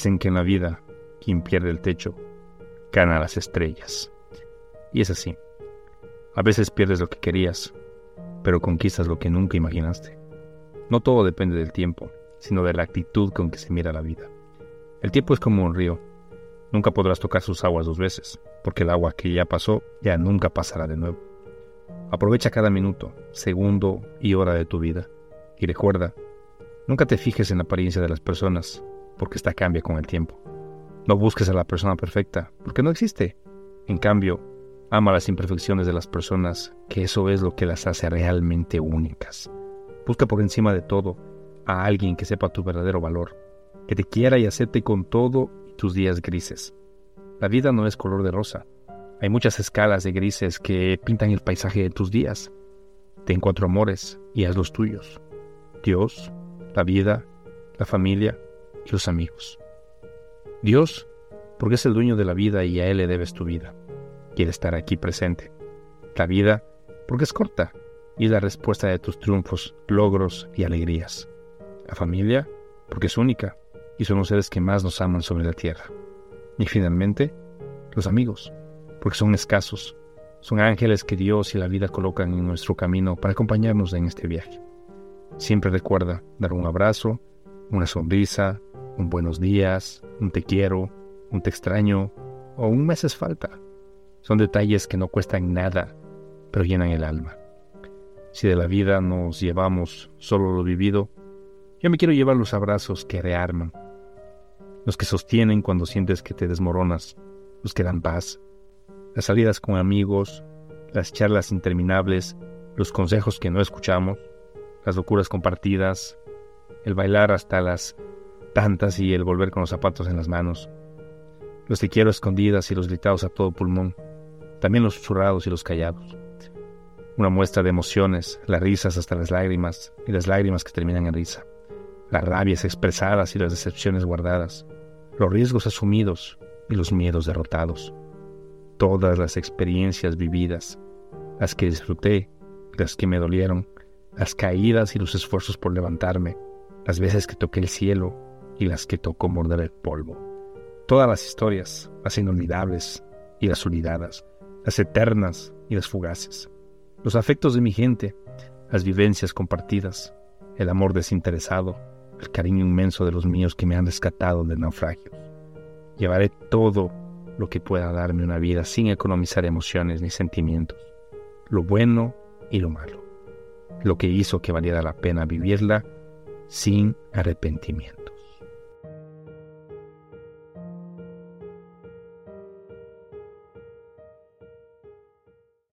Dicen que en la vida, quien pierde el techo, gana las estrellas. Y es así. A veces pierdes lo que querías, pero conquistas lo que nunca imaginaste. No todo depende del tiempo, sino de la actitud con que se mira la vida. El tiempo es como un río. Nunca podrás tocar sus aguas dos veces, porque el agua que ya pasó ya nunca pasará de nuevo. Aprovecha cada minuto, segundo y hora de tu vida. Y recuerda, nunca te fijes en la apariencia de las personas, porque esta cambia con el tiempo. No busques a la persona perfecta, porque no existe. En cambio, ama las imperfecciones de las personas, que eso es lo que las hace realmente únicas. Busca por encima de todo a alguien que sepa tu verdadero valor, que te quiera y acepte con todo tus días grises. La vida no es color de rosa. Hay muchas escalas de grises que pintan el paisaje de tus días. Ten cuatro amores y haz los tuyos. Dios, la vida, la familia los amigos. Dios, porque es el dueño de la vida y a Él le debes tu vida. Quiere estar aquí presente. La vida, porque es corta y es la respuesta de tus triunfos, logros y alegrías. La familia, porque es única y son los seres que más nos aman sobre la tierra. Y finalmente, los amigos, porque son escasos, son ángeles que Dios y la vida colocan en nuestro camino para acompañarnos en este viaje. Siempre recuerda dar un abrazo, una sonrisa, un buenos días, un te quiero, un te extraño o un me haces falta. Son detalles que no cuestan nada, pero llenan el alma. Si de la vida nos llevamos solo lo vivido, yo me quiero llevar los abrazos que rearman, los que sostienen cuando sientes que te desmoronas, los que dan paz, las salidas con amigos, las charlas interminables, los consejos que no escuchamos, las locuras compartidas, el bailar hasta las tantas y el volver con los zapatos en las manos, los te quiero escondidas y los gritados a todo pulmón, también los susurrados y los callados. Una muestra de emociones, las risas hasta las lágrimas y las lágrimas que terminan en risa, las rabias expresadas y las decepciones guardadas, los riesgos asumidos y los miedos derrotados, todas las experiencias vividas, las que disfruté, las que me dolieron, las caídas y los esfuerzos por levantarme, las veces que toqué el cielo y las que tocó morder el polvo. Todas las historias, las inolvidables y las olvidadas, las eternas y las fugaces. Los afectos de mi gente, las vivencias compartidas, el amor desinteresado, el cariño inmenso de los míos que me han rescatado de naufragios. Llevaré todo lo que pueda darme una vida sin economizar emociones ni sentimientos, lo bueno y lo malo, lo que hizo que valiera la pena vivirla sin arrepentimiento.